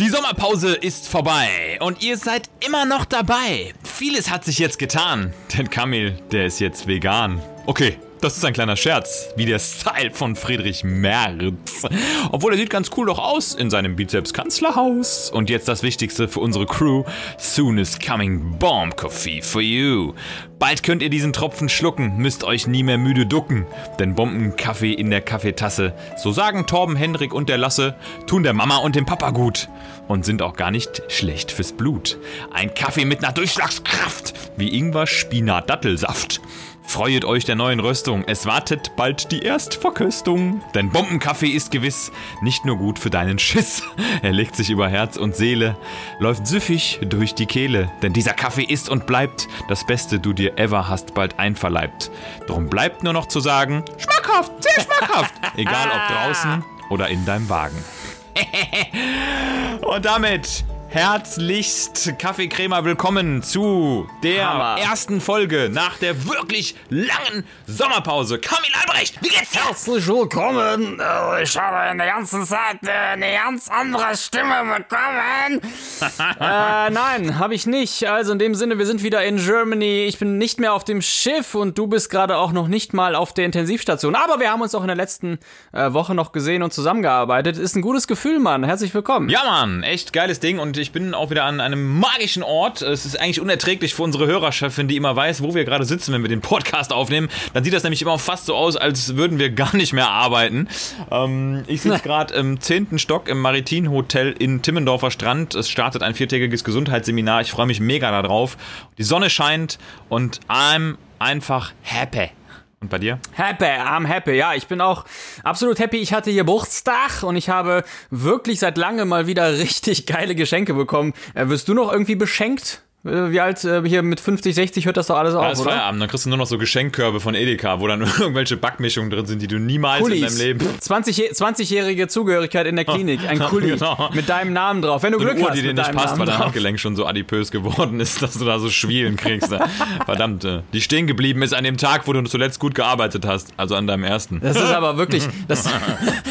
Die Sommerpause ist vorbei und ihr seid immer noch dabei. Vieles hat sich jetzt getan, denn Kamil, der ist jetzt vegan. Okay, das ist ein kleiner Scherz, wie der Style von Friedrich Merz. Obwohl er sieht ganz cool doch aus in seinem Bizeps-Kanzlerhaus. Und jetzt das Wichtigste für unsere Crew. Soon is coming Bomb Coffee for you. Bald könnt ihr diesen Tropfen schlucken, müsst euch nie mehr müde ducken. Denn Bombenkaffee in der Kaffeetasse, so sagen Torben, Hendrik und der Lasse, tun der Mama und dem Papa gut. Und sind auch gar nicht schlecht fürs Blut. Ein Kaffee mit einer Durchschlagskraft, wie Ingwer, Spinat, Dattelsaft. Freuet euch der neuen Röstung, es wartet bald die Erstverköstung. Denn Bombenkaffee ist gewiss nicht nur gut für deinen Schiss. Er legt sich über Herz und Seele, läuft süffig durch die Kehle. Denn dieser Kaffee ist und bleibt das Beste du dir ever hast bald einverleibt. Drum bleibt nur noch zu sagen, schmackhaft, sehr schmackhaft. Egal ob draußen oder in deinem Wagen. und damit Herzlichst Kaffeecremer willkommen zu der Hammer. ersten Folge nach der wirklich langen Sommerpause. Kamil Albrecht, wie geht's dir? Herzlich willkommen. Äh, Ich habe in der ganzen Zeit äh, eine ganz andere Stimme bekommen. äh, nein, habe ich nicht. Also in dem Sinne, wir sind wieder in Germany. Ich bin nicht mehr auf dem Schiff und du bist gerade auch noch nicht mal auf der Intensivstation. Aber wir haben uns auch in der letzten äh, Woche noch gesehen und zusammengearbeitet. Ist ein gutes Gefühl, Mann. Herzlich willkommen. Ja, Mann, echt geiles Ding und ich bin auch wieder an einem magischen Ort. Es ist eigentlich unerträglich für unsere Hörerchefin, die immer weiß, wo wir gerade sitzen, wenn wir den Podcast aufnehmen. Dann sieht das nämlich immer fast so aus, als würden wir gar nicht mehr arbeiten. Ähm, ich sitze gerade im 10. Stock im Maritim Hotel in Timmendorfer Strand. Es startet ein viertägiges Gesundheitsseminar. Ich freue mich mega darauf. Die Sonne scheint und I'm einfach happy. Und bei dir? Happy, I'm happy. Ja, ich bin auch absolut happy. Ich hatte Geburtstag und ich habe wirklich seit langem mal wieder richtig geile Geschenke bekommen. Äh, wirst du noch irgendwie beschenkt? Äh, Wie alt äh, hier mit 50, 60 hört das doch alles auf, Alles oder? Feierabend, dann kriegst du nur noch so Geschenkkörbe von Edeka, wo dann irgendwelche Backmischungen drin sind, die du niemals in deinem Kulis. Leben 20 je- 20-jährige Zugehörigkeit in der Klinik. Ein Kuli Genau. mit deinem Namen drauf. Wenn du so Glück Uhr, hast. die dir nicht passt, Namen weil dein. Handgelenk schon so adipös geworden ist, dass du da so Schwielen kriegst. Verdammt, äh, die stehen geblieben ist an dem Tag, wo du zuletzt gut gearbeitet hast, also an deinem ersten. Das ist aber wirklich, das,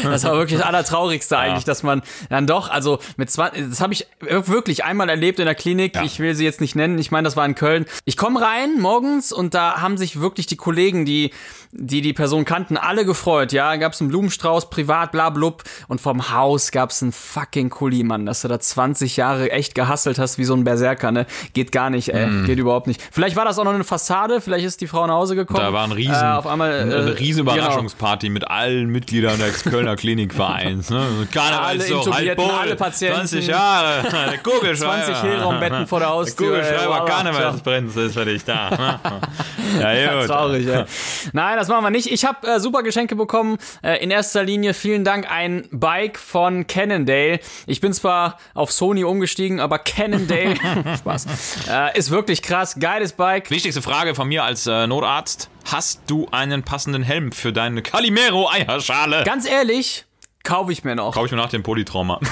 das war wirklich das Allertraurigste eigentlich, dass man dann doch, also mit 20, das habe ich wirklich einmal erlebt in der Klinik. Ja. Ich will sie jetzt nicht nennen. Ich meine, das war in Köln. Ich komme rein morgens und da haben sich wirklich die Kollegen, die die die Person kannten, alle gefreut. Ja, gab es einen Blumenstrauß, privat, bla blub. Und vom Haus gab es einen fucking Kuli, Mann, dass du da 20 Jahre echt gehasselt hast wie so ein Berserker, ne? Geht gar nicht, ey. Mm. Geht überhaupt nicht. Vielleicht war das auch noch eine Fassade, vielleicht ist die Frau nach Hause gekommen. Da war ein riesen, Äh, auf einmal, äh, eine riesen genau. Überraschungsparty mit allen Mitgliedern des Kölner Klinikvereins. Ne? Keiner Alle weiß so, Intubierten, Halbbol, alle Patienten. 20 Jahre, der Kugelschreiber. 20 Hehlraumbetten vor der Der Haustür. Kugelschreiber, ey, Karnevalsprinz ist für dich da. ja, gut. Traurig, ey. Nein, das machen wir nicht. Ich habe äh, super Geschenke bekommen. Äh, in erster Linie vielen Dank ein Bike von Cannondale. Ich bin zwar auf Sony umgestiegen, aber Cannondale, Spaß, äh, ist wirklich krass. Geiles Bike. Wichtigste Frage von mir als äh, Notarzt. Hast du einen passenden Helm für deine Calimero-Eierschale? Ganz ehrlich, kaufe ich mir noch. Kaufe ich mir nach dem Polytrauma.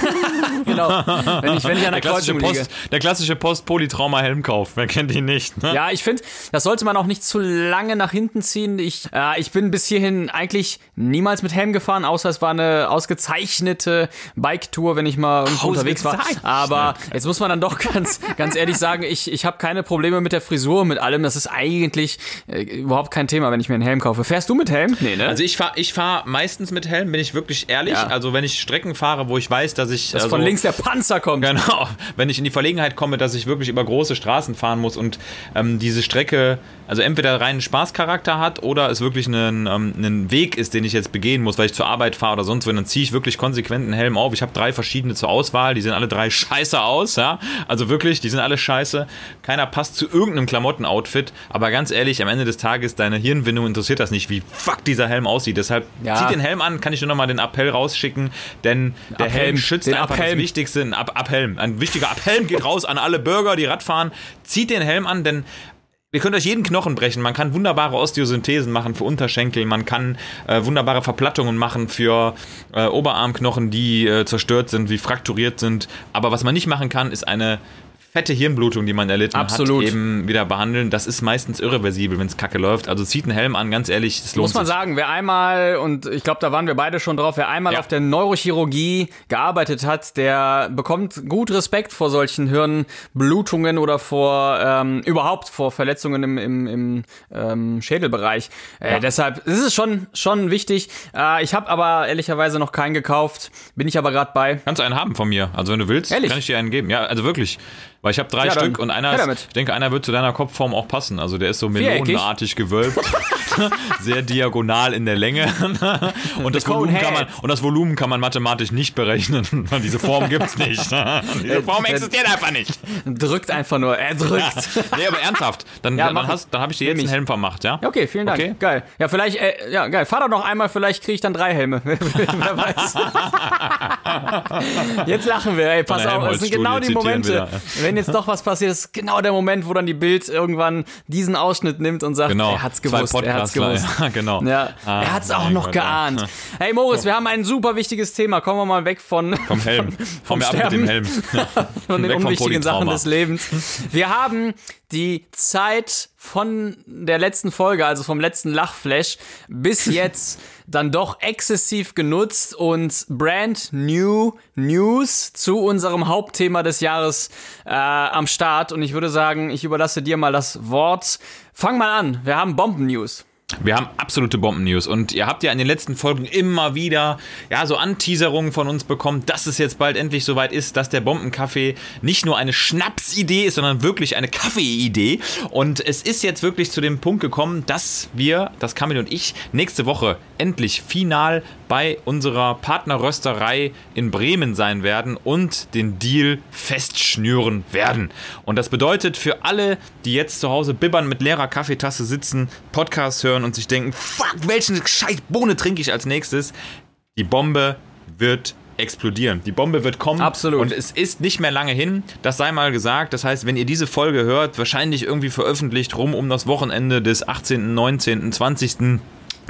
Genau. Wenn ich, wenn ich an Der der klassische Kreuzung liege. Post, der klassische Post-Polytrauma-Helmkauf. Wer kennt ihn nicht? Ne? Ja, ich finde, das sollte man auch nicht zu lange nach hinten ziehen. Ich, äh, ich bin bis hierhin eigentlich niemals mit Helm gefahren, außer es war eine ausgezeichnete Bike-Tour, wenn ich mal irgendwo unterwegs war. Aber jetzt muss man dann doch ganz, ganz ehrlich sagen, ich, ich habe keine Probleme mit der Frisur, mit allem. Das ist eigentlich äh, überhaupt kein Thema, wenn ich mir einen Helm kaufe. Fährst du mit Helm? Nee, ne? Also ich fahre ich fahr meistens mit Helm, bin ich wirklich ehrlich. Ja. Also wenn ich Strecken fahre, wo ich weiß, dass ich... Dass also, von links der Panzer kommt. Genau, wenn ich in die Verlegenheit komme, dass ich wirklich über große Straßen fahren muss und ähm, diese Strecke, also entweder reinen Spaßcharakter hat oder es wirklich ein, ähm, Weg ist, den ich jetzt begehen muss, weil ich zur Arbeit fahre oder sonst wo, dann ziehe ich wirklich konsequent einen Helm auf. Ich habe drei verschiedene zur Auswahl, die sehen alle drei scheiße aus, ja. Also wirklich, die sind alle scheiße. Keiner passt zu irgendeinem Klamottenoutfit, aber ganz ehrlich, am Ende des Tages, deine Hirnwindung interessiert das nicht, wie fuck dieser Helm aussieht. Deshalb Ja. zieht den Helm an, kann ich nur noch mal den Appell rausschicken, denn der Abhelm, Helm schützt den einfach Abhelm. das Wichtigste, ein Ab Abhelm. Ein wichtiger Abhelm geht raus an alle Bürger, die Radfahren. Zieht den Helm an, denn ihr könnt euch jeden Knochen brechen. Man kann wunderbare Osteosynthesen machen für Unterschenkel. Man kann äh, wunderbare Verplattungen machen für äh, Oberarmknochen, die äh, zerstört sind, wie frakturiert sind. Aber was man nicht machen kann, ist eine fette Hirnblutung, die man erlitten Absolut. hat, eben wieder behandeln. Das ist meistens irreversibel, wenn es kacke läuft. Also zieht einen Helm an, ganz ehrlich, es lohnt Muss man sich. sagen, wer einmal, und ich glaube, da waren wir beide schon drauf, wer einmal Ja. auf der Neurochirurgie gearbeitet hat, der bekommt gut Respekt vor solchen Hirnblutungen oder vor ähm, überhaupt vor Verletzungen im, im, im ähm, Schädelbereich. Äh, Deshalb ist es schon, schon wichtig. Äh, ich habe aber ehrlicherweise noch keinen gekauft, bin ich aber gerade bei. Kannst du einen haben von mir. Also wenn du willst, Ehrlich? kann ich dir einen geben. Ja, also wirklich. Weil ich habe drei Ja, Stück und einer ist, ich denke, einer wird zu deiner Kopfform auch passen. Also der ist so melonenartig gewölbt, sehr diagonal in der Länge. und, das Volumen kann man, und das Volumen kann man mathematisch nicht berechnen, diese Form gibt's nicht. diese Form äh, existiert einfach nicht. Drückt einfach nur, er drückt. Nee, aber ernsthaft. Dann, Ja, dann, hast, dann habe ich dir jetzt einen. Helm vermacht, ja? Okay, vielen Dank. Okay. Geil. Ja, vielleicht, äh, ja, geil. Fahr doch noch einmal, vielleicht kriege ich dann drei Helme. Wer weiß. jetzt lachen wir, ey, pass auf. Das sind genau die Momente. wieder. Wenn jetzt doch was passiert, ist genau der Moment, wo dann die Bild irgendwann diesen Ausschnitt nimmt und sagt, Genau. er hat's gewusst, er hat's gewusst. Ja, genau. Ja, Ah, er hat's auch noch Gott, geahnt. ja. Hey Moritz, wir haben ein super wichtiges Thema. Kommen wir mal weg von, Vom Helm. vom Komm mir ab mit dem Helm. von den Weg vom unwichtigen Sachen des Lebens. Wir haben die Zeit von der letzten Folge, also vom letzten Lachflash, bis jetzt dann doch exzessiv genutzt und brand new News zu unserem Hauptthema des Jahres äh, am Start. Und ich würde sagen, ich überlasse dir mal das Wort. Fang mal an. Wir haben Bomben-News. Wir haben absolute Bomben-News und ihr habt ja in den letzten Folgen immer wieder ja so Anteaserungen von uns bekommen, dass es jetzt bald endlich soweit ist, dass der Bombenkaffee nicht nur eine Schnapsidee ist, sondern wirklich eine Kaffeeidee. Und es ist jetzt wirklich zu dem Punkt gekommen, dass wir, das Kamil und ich, nächste Woche endlich final bei unserer Partnerrösterei in Bremen sein werden und den Deal festschnüren werden. Und das bedeutet für alle, die jetzt zu Hause bibbern mit leerer Kaffeetasse sitzen, Podcast hören und sich denken, fuck, welchen scheiß Bohne trinke ich als nächstes? Die Bombe wird explodieren. Die Bombe wird kommen. Absolut. Und es ist nicht mehr lange hin. Das sei mal gesagt. Das heißt, wenn ihr diese Folge hört, wahrscheinlich irgendwie veröffentlicht rum um das Wochenende des 18., 19., 20.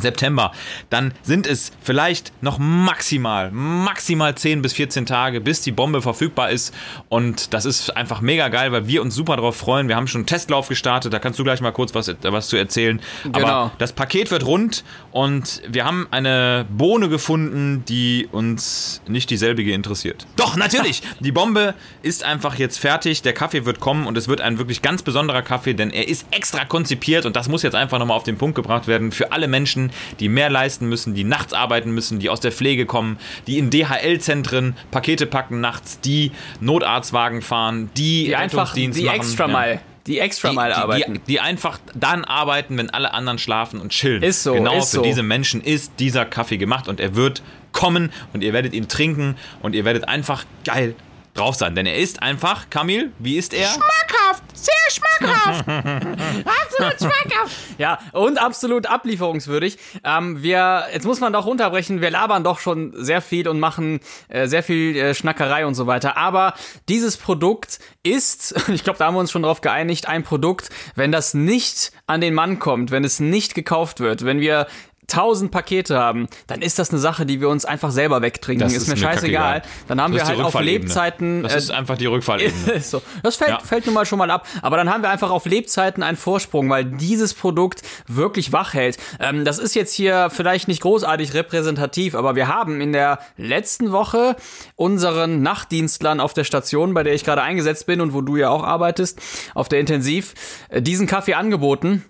September, dann sind es vielleicht noch maximal, maximal 10 bis 14 Tage, bis die Bombe verfügbar ist. Und das ist einfach mega geil, weil wir uns super darauf freuen. Wir haben schon einen Testlauf gestartet, da kannst du gleich mal kurz was, was zu erzählen. Genau. Aber das Paket wird rund und wir haben eine Bohne gefunden, die uns nicht dieselbige interessiert. Doch, natürlich! die Bombe ist einfach jetzt fertig, der Kaffee wird kommen und es wird ein wirklich ganz besonderer Kaffee, denn er ist extra konzipiert und das muss jetzt einfach nochmal auf den Punkt gebracht werden für alle Menschen, die mehr leisten müssen, die nachts arbeiten müssen, die aus der Pflege kommen, die in DHL-Zentren Pakete packen nachts, die Notarztwagen fahren, die, Die einfach, die machen. extra Ja mal, die extra die, mal die, arbeiten. Die, die einfach dann arbeiten, wenn alle anderen schlafen und chillen. Ist so, Genau ist für so. diese Menschen ist dieser Kaffee gemacht und er wird kommen und ihr werdet ihn trinken und ihr werdet einfach geil drauf sein. Denn er ist einfach, Kamil, wie ist er? schmackhaft, sehr schmackhaft. absolut schmackhaft. Ja, und absolut ablieferungswürdig. Ähm, wir, jetzt muss man doch runterbrechen, wir labern doch schon sehr viel und machen äh, sehr viel äh, Schnackerei und so weiter. Aber dieses Produkt ist, ich glaube, da haben wir uns schon drauf geeinigt, ein Produkt, wenn das nicht an den Mann kommt, wenn es nicht gekauft wird, wenn wir 1000 Pakete haben, dann ist das eine Sache, die wir uns einfach selber wegtrinken. Ist, ist mir mir scheißegal. Dann haben Das wir halt auf. Lebzeiten. Das äh, ist einfach die Rückfallebene. so. Das fällt, Ja. fällt nun mal schon mal ab. Aber dann haben wir einfach auf Lebzeiten einen Vorsprung, weil dieses Produkt wirklich wach hält. Ähm, das ist jetzt hier vielleicht nicht großartig repräsentativ, aber wir haben in der letzten Woche unseren Nachtdienstlern auf der Station, bei der ich gerade eingesetzt bin und wo du ja auch arbeitest, auf der Intensiv, äh, diesen Kaffee angeboten.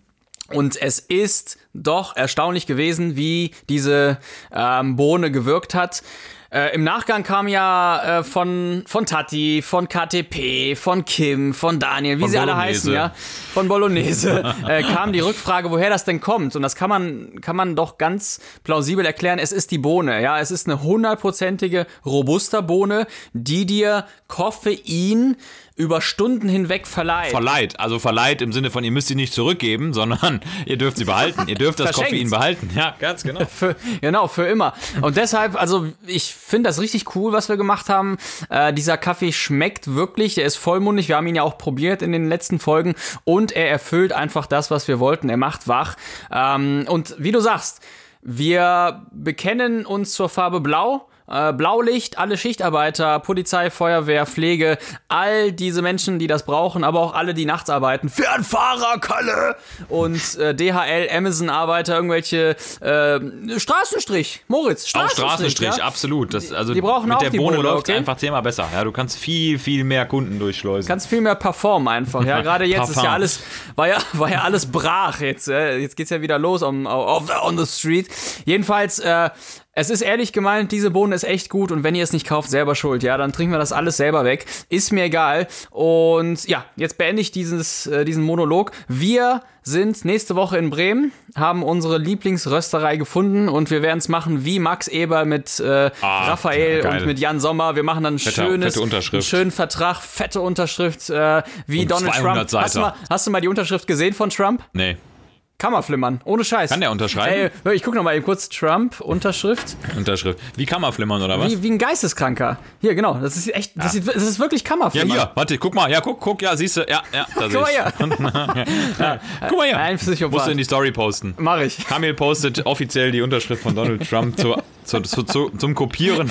Und es ist doch erstaunlich gewesen, wie diese ähm, Bohne gewirkt hat. Äh, Im Nachgang kam ja äh, von, von Tati, von KTP, von Kim, von Daniel, wie Von sie alle Bolognese. heißen, ja, von Bolognese, äh, kam die Rückfrage, woher das denn kommt. Und das kann man, kann man doch ganz plausibel erklären. Es ist die Bohne, ja. Es ist eine hundertprozentige Robusta-Bohne, die dir Koffein über Stunden hinweg verleiht. Verleiht, also verleiht im Sinne von, ihr müsst sie nicht zurückgeben, sondern ihr dürft sie behalten. Ihr dürft das. Koffein behalten. Ja, ganz genau. Für, genau, für immer. Und deshalb, also ich finde das richtig cool, was wir gemacht haben. Äh, dieser Kaffee schmeckt wirklich, er ist vollmundig. Wir haben ihn ja auch probiert in den letzten Folgen und er erfüllt einfach das, was wir wollten. Er macht wach. Ähm, und wie du sagst, wir bekennen uns zur Farbe Blau. Äh, Blaulicht, alle Schichtarbeiter, Polizei, Feuerwehr, Pflege, all diese Menschen, die das brauchen, aber auch alle, die nachts arbeiten. Fernfahrer, Kalle! Und äh, DHL, Amazon-Arbeiter, irgendwelche äh, Straßenstrich. Moritz, Auch Straßenstrich. Straßenstrich, ja? absolut. Das, also die brauchen mit auch der die Bohne läuft okay? einfach zehnmal besser. Ja, du kannst viel, viel mehr Kunden durchschleusen. Kannst viel mehr performen einfach. Ja, gerade jetzt ist ja alles, war ja, war ja alles brach jetzt. Äh, jetzt geht's ja wieder los on, on, on the street. Jedenfalls, äh, es ist ehrlich gemeint, diese Bohne ist echt gut und wenn ihr es nicht kauft, selber schuld, ja, dann trinken wir das alles selber weg. Ist mir egal. Und ja, jetzt beende ich dieses, äh, diesen Monolog. Wir sind nächste Woche in Bremen, haben unsere Lieblingsrösterei gefunden und wir werden es machen wie Max Eber mit äh, Ah, Raphael geil. und mit Jan Sommer. Wir machen dann ein Fette- schönes, einen schönen Vertrag, fette Unterschrift, äh, wie Und Donald 200 Trump. Hast du, mal, hast du mal die Unterschrift gesehen von Trump? Nee. Kammerflimmern, ohne Scheiß. Kann der unterschreiben? Ey, ich guck noch mal eben kurz Trump Unterschrift. Unterschrift. Wie Kammerflimmern oder was? Wie, wie ein Geisteskranker. Hier, genau. Das ist echt, das, sieht, das ist wirklich Ja, Kammerflimmern. hier, warte, guck mal, ja, guck, guck, ja, siehst du, ja, ja, da Guck mal hier. ich. Guck mal hier. Ein Musst du Psychopath. in die Story posten. Mach ich. Kamil postet offiziell die Unterschrift von Donald Trump zu, zu, zu, zu, zum Kopieren,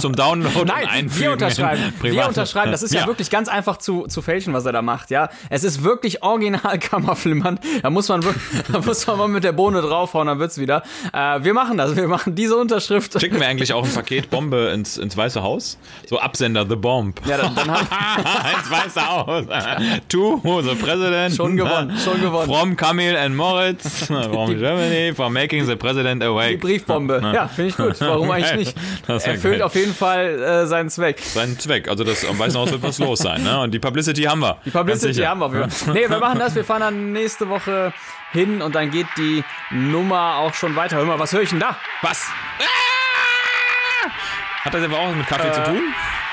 zum Download und Nein, Einfügen. wir unterschreiben. Wir unterschreiben. Das ist ja, wirklich ganz einfach zu, zu fälschen, was er da macht. Ja, es ist wirklich original Kammerflimmern. Da muss man, wirklich- da muss man mal mit der Bohne draufhauen, dann wird's wieder. Äh, wir machen das. Wir machen diese Unterschrift. Schicken wir eigentlich auch ein Paket Bombe ins, ins Weiße Haus? So Absender, The Bomb. Ja, dann, dann haben ins Weiße Haus. To the President. Schon gewonnen, schon gewonnen. From Kamil and Moritz. From Germany. For making the President awake. die Briefbombe. Ja, finde ich gut. Warum eigentlich nicht? Erfüllt geil. auf jeden Fall äh, seinen Zweck. Seinen Zweck. Also das am Weißen Haus wird was los sein. Ne? Und die Publicity haben wir. Die Publicity haben wir. auf jeden Fall. Nee, wir machen das. Wir fahren dann nächste Woche hin und dann geht die Nummer auch schon weiter. Hör mal, was höre ich denn da? Was? Ah! Hat das aber auch mit Kaffee zu tun?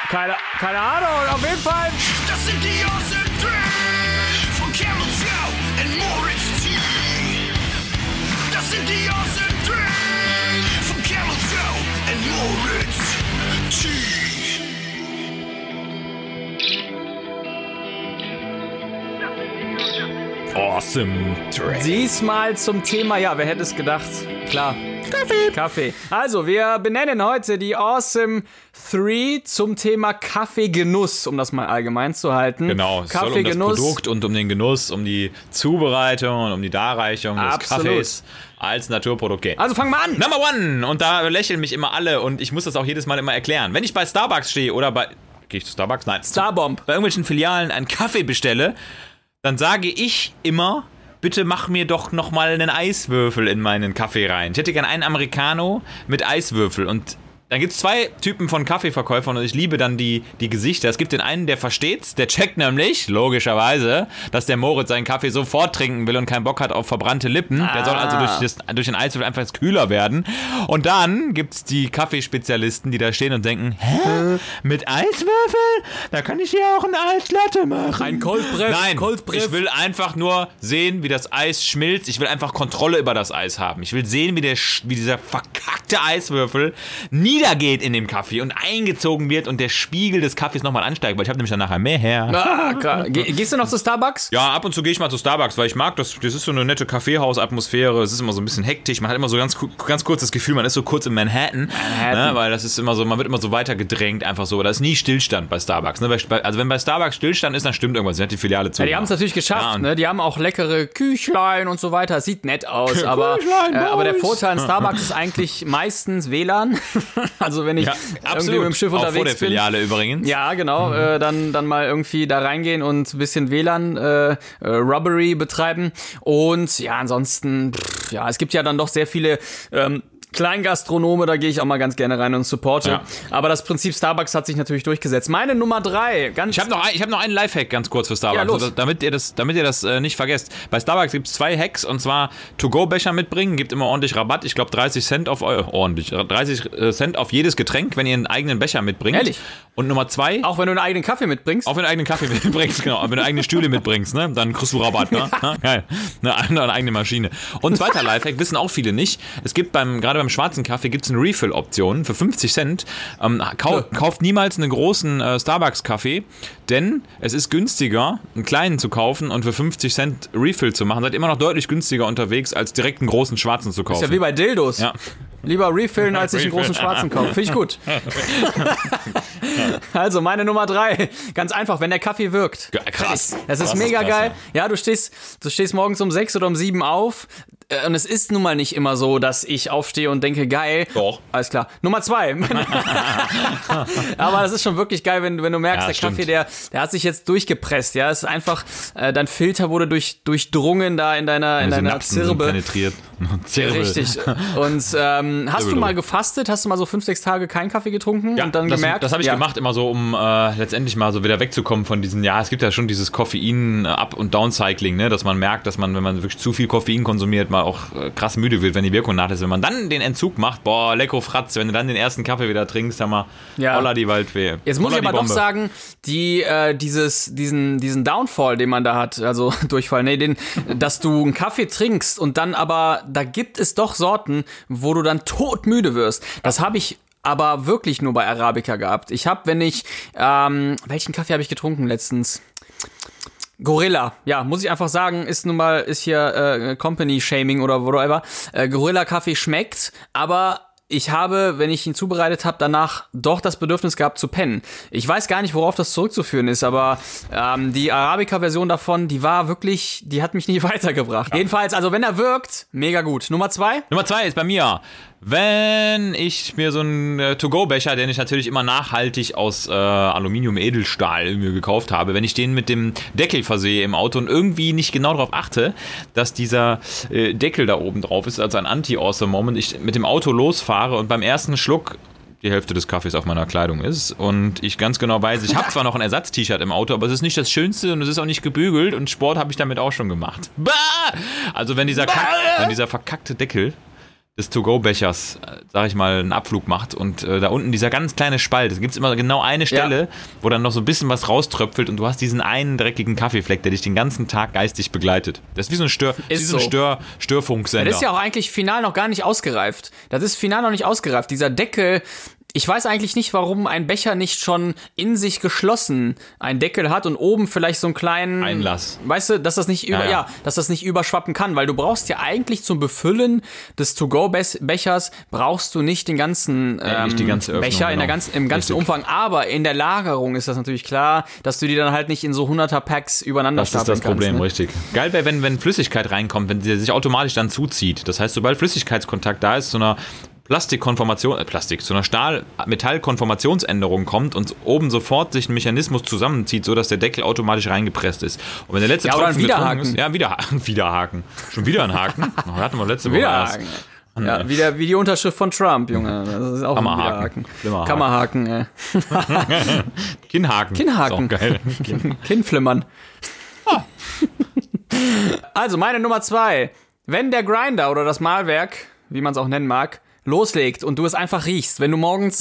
Keine, keine Ahnung. Auf jeden Fall. Das sind die Awesome Awesome Track. Diesmal zum Thema, ja, wer hätte es gedacht? Klar. Kaffee. Kaffee. Also, wir benennen heute die Awesome 3 zum Thema Kaffeegenuss, um das mal allgemein zu halten. Genau, es soll um das. Produkt und um den Genuss, um die Zubereitung und um die Darreichung des Absolut. Kaffees als Naturprodukt gehen. Also, fang mal an. Number one! Und da lächeln mich immer alle und ich muss das auch jedes Mal immer erklären. Wenn ich bei Starbucks stehe oder bei. Gehe ich zu Starbucks? Nein. Starbomb. bei irgendwelchen Filialen einen Kaffee bestelle, dann sage ich immer, bitte mach mir doch noch mal einen Eiswürfel in meinen Kaffee rein. Ich hätte gern einen Americano mit Eiswürfel und dann gibt es zwei Typen von Kaffeeverkäufern und ich liebe dann die, die Gesichter. Es gibt den einen, der versteht's, der checkt nämlich, logischerweise, dass der Moritz seinen Kaffee sofort trinken will und keinen Bock hat auf verbrannte Lippen. Der soll also durch, das, durch den Eiswürfel einfach jetzt kühler werden. Und dann gibt's die Kaffeespezialisten, die da stehen und denken, hä? Mit Eiswürfel? Da kann ich hier auch eine Eislatte machen. Ein Coldbreff. Nein, Coldbreff. ich will einfach nur sehen, wie das Eis schmilzt. Ich will einfach Kontrolle über das Eis haben. Ich will sehen, wie, der, wie dieser verkackte Eiswürfel niedergeht in dem Kaffee und eingezogen wird und der Spiegel des Kaffees nochmal ansteigt, weil ich habe nämlich dann nachher mehr her. Ah, klar. Ge gehst du noch zu Starbucks? Ja, ab und zu gehe ich mal zu Starbucks, weil ich mag das. Das ist so eine nette Kaffeehausatmosphäre. Es ist immer so ein bisschen hektisch. Man hat immer so ganz, ganz kurz das Gefühl, man ist so kurz in Manhattan. Manhattan. Ne, weil das ist immer so, man wird immer so weiter gedrängt, einfach so. Da ist nie Stillstand bei Starbucks. Ne? Also wenn bei Starbucks Stillstand ist, dann stimmt irgendwas. Sie hat die Filiale zu. Ja, die haben es natürlich geschafft, Ja, ne? Die haben auch leckere Küchlein und so weiter. Sieht nett aus, aber, Küchlein, äh, aber der. Vorteil an Starbucks ist eigentlich meistens WLAN. also wenn ich Ja, irgendwie absolut. mit dem Schiff Auch unterwegs vor der bin. Filiale übrigens. Ja, genau. Mhm. Äh, dann, dann mal irgendwie da reingehen und ein bisschen WLAN äh, äh, Robbery betreiben. Und ja, ansonsten, pff, ja, es gibt ja dann doch sehr viele ähm, Kleingastronome, da gehe ich auch mal ganz gerne rein und supporte. Ja. Aber das Prinzip Starbucks hat sich natürlich durchgesetzt. Meine Nummer drei, ganz Ich habe noch, ein, ich hab noch einen Lifehack ganz kurz für Starbucks, Ja, los. also, damit ihr das, damit ihr das äh, nicht vergesst. Bei Starbucks gibt es zwei Hacks und zwar To-Go-Becher mitbringen, gibt immer ordentlich Rabatt. Ich glaube 30 Cent auf eu- ordentlich, 30 Cent auf jedes Getränk, wenn ihr einen eigenen Becher mitbringt. Ehrlich? Und Nummer zwei, Auch wenn du einen eigenen Kaffee mitbringst. auch wenn du eigenen Kaffee mitbringst, genau, wenn du eigene Stühle mitbringst, ne, dann kriegst du Rabatt, ne? Ja. Geil. Eine, eine eigene Maschine. Und zweiter Lifehack, wissen auch viele nicht, es gibt beim, gerade beim schwarzen Kaffee gibt es eine Refill-Option für 50 Cent. Ähm, kau, kauft niemals einen großen äh, Starbucks-Kaffee, denn es ist günstiger, einen kleinen zu kaufen und für 50 Cent Refill zu machen. Seid immer noch deutlich günstiger unterwegs, als direkt einen großen schwarzen zu kaufen. Ist ja wie bei Dildos. Ja. Lieber refillen, als sich einen großen schwarzen kaufen. Finde ich gut. also, meine Nummer drei. Ganz einfach, wenn der Kaffee wirkt. Krass. Das ist ist mega klasse. geil. Ja, du stehst, du stehst morgens um sechs oder um sieben auf. Äh, Und es ist nun mal nicht immer so, dass ich aufstehe und denke, geil. Doch. Alles klar. Nummer zwei. Aber das ist schon wirklich geil, wenn, wenn du merkst, Ja, der stimmt. Kaffee, der, der hat sich jetzt durchgepresst. Ja, es ist einfach, äh, dein Filter wurde durch, durchdrungen da in deiner, in deiner Synapsen Zirbe. penetriert. Zirbel. Richtig. Und ähm, hast du mal gefastet? Hast du mal so fünf, sechs Tage keinen Kaffee getrunken Ja, und dann das, gemerkt? Das habe ich ja. gemacht, immer so, um äh, letztendlich mal so wieder wegzukommen von diesen, ja, es gibt ja schon dieses Koffein-Up- und Downcycling, ne, dass man merkt, dass man, wenn man wirklich zu viel Koffein konsumiert, mal auch äh, krass müde wird, wenn die Wirkung nach ist. Wenn man dann den Entzug macht, boah, lecko Fratz, wenn du dann den ersten Kaffee wieder trinkst, haben wir Ja. holla die Waldfee. Jetzt muss Holla ich aber doch sagen, die, äh, dieses, diesen, diesen Downfall, den man da hat, also Durchfall, nee, den, dass du einen Kaffee trinkst und dann aber, da gibt es doch Sorten, wo du dann todmüde wirst. Das habe ich aber wirklich nur bei Arabica gehabt. Ich habe, wenn ich, ähm, welchen Kaffee habe ich getrunken letztens? Gorilla, ja, muss ich einfach sagen, ist nun mal, ist hier äh, Company-Shaming oder whatever. Äh, Gorilla-Kaffee schmeckt, aber ich habe, wenn ich ihn zubereitet habe, danach doch das Bedürfnis gehabt zu pennen. Ich weiß gar nicht, worauf das zurückzuführen ist, aber ähm, die Arabica-Version davon, die war wirklich, die hat mich nicht weitergebracht. Jedenfalls, also wenn er wirkt, mega gut. Nummer zwei? Nummer zwei ist bei mir, wenn ich mir so einen äh, To-Go-Becher, den ich natürlich immer nachhaltig aus äh, Aluminium-Edelstahl mir gekauft habe, wenn ich den mit dem Deckel versehe im Auto und irgendwie nicht genau darauf achte, dass dieser äh, Deckel da oben drauf ist, also ein Anti-Awesome-Moment, ich mit dem Auto losfahre und beim ersten Schluck die Hälfte des Kaffees auf meiner Kleidung ist und ich ganz genau weiß, ich habe zwar noch ein Ersatz-T-Shirt im Auto, aber es ist nicht das Schönste und es ist auch nicht gebügelt und Sport habe ich damit auch schon gemacht. Bah! Also wenn dieser, Kack, wenn dieser verkackte Deckel des To-Go-Bechers, äh, sag ich mal, einen Abflug macht und äh, da unten dieser ganz kleine Spalt, es gibt immer genau eine Stelle, wo dann noch so ein bisschen was rauströpfelt und du hast diesen einen dreckigen Kaffeefleck, der dich den ganzen Tag geistig begleitet. Das ist wie so ein, Stör, ist wie so ein. Stör, Störfunksender. Das ist ja auch eigentlich final noch gar nicht ausgereift. Das ist final noch nicht ausgereift. Dieser Deckel, ich weiß eigentlich nicht, warum ein Becher nicht schon in sich geschlossen einen Deckel hat und oben vielleicht so einen kleinen Einlass. Weißt du, dass das nicht über, Ja, ja, ja. dass das nicht überschwappen kann, weil du brauchst ja eigentlich zum Befüllen des To-Go-Bechers brauchst du nicht den ganzen Ja, nicht ähm, die ganze Öffnung, Becher in der genau. ganzen, im ganzen Richtig. Umfang, aber in der Lagerung ist das natürlich klar, dass du die dann halt nicht in so 100er Packs übereinander Das ist das stapeln Problem, kannst, ne? richtig. Geil wäre, wenn, wenn Flüssigkeit reinkommt, wenn sie sich automatisch dann zuzieht. Das heißt, sobald Flüssigkeitskontakt da ist, zu einer Plastikkonformation, äh, Plastik, zu einer Stahl-Metall-Konformationsänderung kommt und oben sofort sich ein Mechanismus zusammenzieht, sodass der Deckel automatisch reingepresst ist. Und wenn der letzte Ja, Tropfen getrunken ist, ja, wieder, Widerhaken. Schon wieder ein Haken. Oh, hatten wir letzte Woche Wieder erst. Haken. Ja, wie, der, wie die Unterschrift von Trump, Junge. Das ist auch Kammerhaken. ein. Haken. Kammerhaken, ey. Kinnhaken. Kinnhaken. Geil. Kinnflimmern. Also, meine Nummer zwei. Wenn der Grinder oder das Mahlwerk, wie man es auch nennen mag, loslegt und du es einfach riechst, wenn du morgens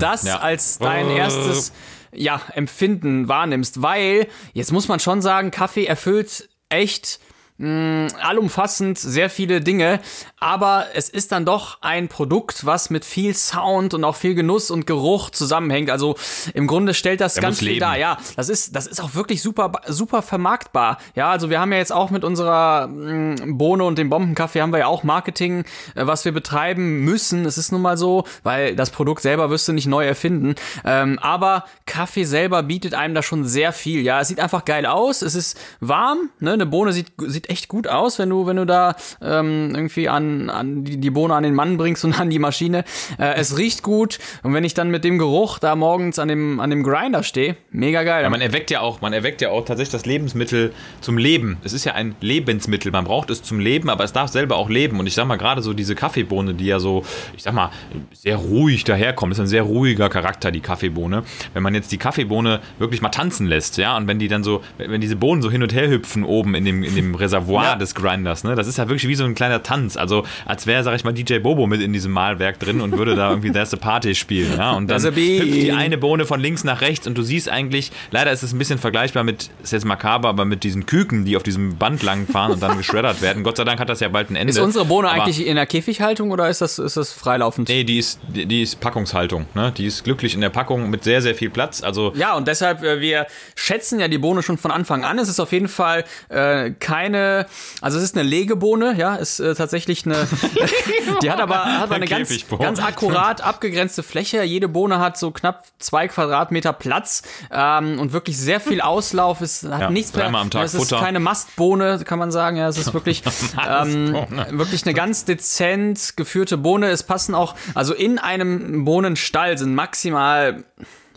das Mm, ja. als dein erstes ja, Empfinden wahrnimmst, weil, jetzt muss man schon sagen, Kaffee erfüllt echt mh, allumfassend sehr viele Dinge, aber es ist dann doch ein Produkt, was mit viel Sound und auch viel Genuss und Geruch zusammenhängt. Also im Grunde stellt das ganz muss viel leben. dar. Ja, das ist, das ist auch wirklich super, super vermarktbar. Ja, also wir haben ja jetzt auch mit unserer mh, Bohne und dem Bombenkaffee haben wir ja auch Marketing, äh, was wir betreiben müssen. Es ist nun mal so, weil das Produkt selber wirst du nicht neu erfinden. Ähm, aber Kaffee selber bietet einem da schon sehr viel. Ja, es sieht einfach geil aus. Es ist warm. Ne? Eine Bohne sieht, sieht echt gut aus, wenn du, wenn du da ähm, irgendwie an, an die, die Bohne an den Mann bringst und an die Maschine. Äh, es riecht gut. Und wenn ich dann mit dem Geruch da morgens an dem, an dem Grinder stehe, mega geil. Ja, man erweckt ja auch, man erweckt ja auch tatsächlich das Lebensmittel zum Leben. Es ist ja ein Lebensmittel. Man braucht es zum Leben, aber es darf selber auch leben. Und ich sag mal, gerade so diese Kaffeebohne, die ja so, ich sag mal, sehr ruhig daherkommt, ist ein sehr ruhiger Charakter, die Kaffeebohne. Wenn man jetzt jetzt die Kaffeebohne wirklich mal tanzen lässt, ja, und wenn die dann so, wenn diese Bohnen so hin und her hüpfen oben in dem, in dem Reservoir Ja. des Grinders, ne, das ist ja wirklich wie so ein kleiner Tanz, also als wäre, sag ich mal, DJ Bobo mit in diesem Malwerk drin und würde da irgendwie There's a Party spielen, ja, und dann hüpft die eine Bohne von links nach rechts und du siehst eigentlich, leider ist es ein bisschen vergleichbar mit, ist jetzt makaber, aber mit diesen Küken, die auf diesem Band lang fahren und dann geschreddert werden. Gott sei Dank hat das ja bald ein Ende. Ist unsere Bohne Aber- eigentlich in der Käfighaltung oder ist das, ist das freilaufend? Nee, die ist, die, die ist Packungshaltung. Ne? Die ist glücklich in der Packung mit sehr, sehr viel Platz. Also Ja, und deshalb, äh, wir schätzen ja die Bohne schon von Anfang an. Es ist auf jeden Fall äh, keine, also es ist eine Legebohne, ja, ist äh, tatsächlich eine, die hat aber, hat aber eine ganz, ganz akkurat abgegrenzte Fläche. Jede Bohne hat so knapp zwei Quadratmeter Platz ähm, und wirklich sehr viel Auslauf. Es hat Ja, nichts mehr. am Tag es ist Futter. keine Mastbohne, kann man sagen. Ja, es ist wirklich, ähm, wirklich eine ganz dezent geführte Bohne. Es passen auch, also in einem Bohnenstall sind maximal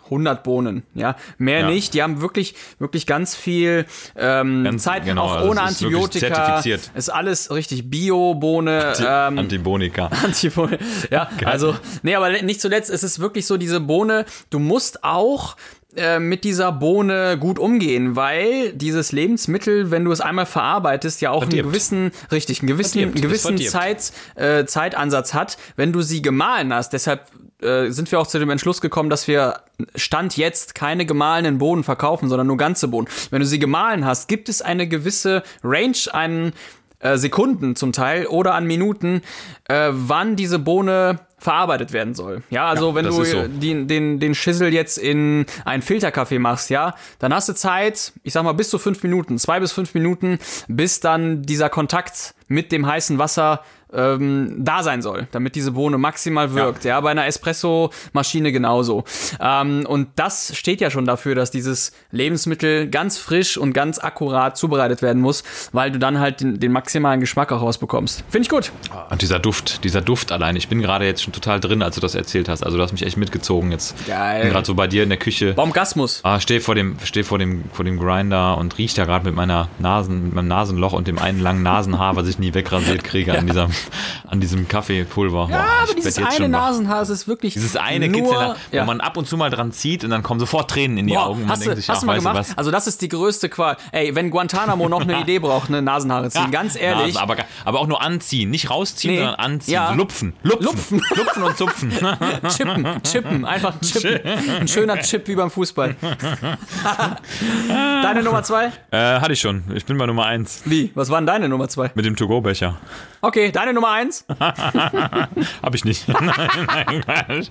100 Bohnen, ja, mehr Ja. nicht. Die haben wirklich, wirklich ganz viel ähm, Ganz- Zeit, genau, auch also ohne ist wirklich Antibiotika. zertifiziert. Ist alles richtig Bio-Bohne. Ähm, Antibonika. Antibohne. Ja, also, nee, aber nicht zuletzt ist es wirklich so, diese Bohne, du musst auch äh, mit dieser Bohne gut umgehen, weil dieses Lebensmittel, wenn du es einmal verarbeitest, ja auch einen Verdirbt. gewissen, richtig, einen gewissen, einen gewissen ist Zeit, äh, Zeitansatz hat, wenn du sie gemahlen hast. Deshalb äh, sind wir auch zu dem Entschluss gekommen, dass wir Stand jetzt keine gemahlenen Bohnen verkaufen, sondern nur ganze Bohnen. Wenn du sie gemahlen hast, gibt es eine gewisse Range an äh, Sekunden zum Teil oder an Minuten, äh, wann diese Bohne verarbeitet werden soll. Ja, also Ja, wenn du so. den, den, den Schissel jetzt in einen Filterkaffee machst, ja, dann hast du Zeit, ich sag mal bis zu fünf Minuten, zwei bis fünf Minuten, bis dann dieser Kontakt mit dem heißen Wasser ähm, da sein soll, damit diese Bohne maximal wirkt. Ja, bei einer Espresso-Maschine genauso. Ähm, und das steht ja schon dafür, dass dieses Lebensmittel ganz frisch und ganz akkurat zubereitet werden muss, weil du dann halt den, den maximalen Geschmack auch rausbekommst. Finde ich gut. Und dieser Duft, dieser Duft allein. Ich bin gerade jetzt schon total drin, als du das erzählt hast. Also du hast mich echt mitgezogen jetzt. Geil. Bin gerade so bei dir in der Küche. Baumgasmus. Ah, stehe vor dem, steh vor dem, vor dem Grinder und riech da gerade mit meiner Nasen, mit meinem Nasenloch und dem einen langen Nasenhaar, was ich nie wegrasiert kriege an dieser, an diesem Kaffeepulver. Ja, Boah, aber dieses eine. Nasenhaar das ist wirklich Dieses eine nur, Kitzler, ja. wo man ab und zu mal dran zieht und dann kommen sofort Tränen in die Boah, Augen. und Man hast du, denkt sich, hast ach, du mal gemacht? was? Also das ist die größte Qual. Ey, wenn Guantanamo noch eine Idee braucht, ne, Nasenhaare ziehen, ganz ehrlich. Nase, aber, aber auch nur anziehen. Nicht rausziehen, Nee. sondern anziehen. Ja. Lupfen. Lupfen. Lupfen. Lupfen und zupfen. Chippen, chippen, einfach ein chippen. Ein schöner Chip wie beim Fußball. deine Nummer zwei? äh, hatte ich schon. Ich bin bei Nummer eins Wie? Was war denn deine Nummer zwei? mit dem To-Go-Becher. Okay, deine Nummer eins? Hab ich nicht. nein, nein, Quatsch.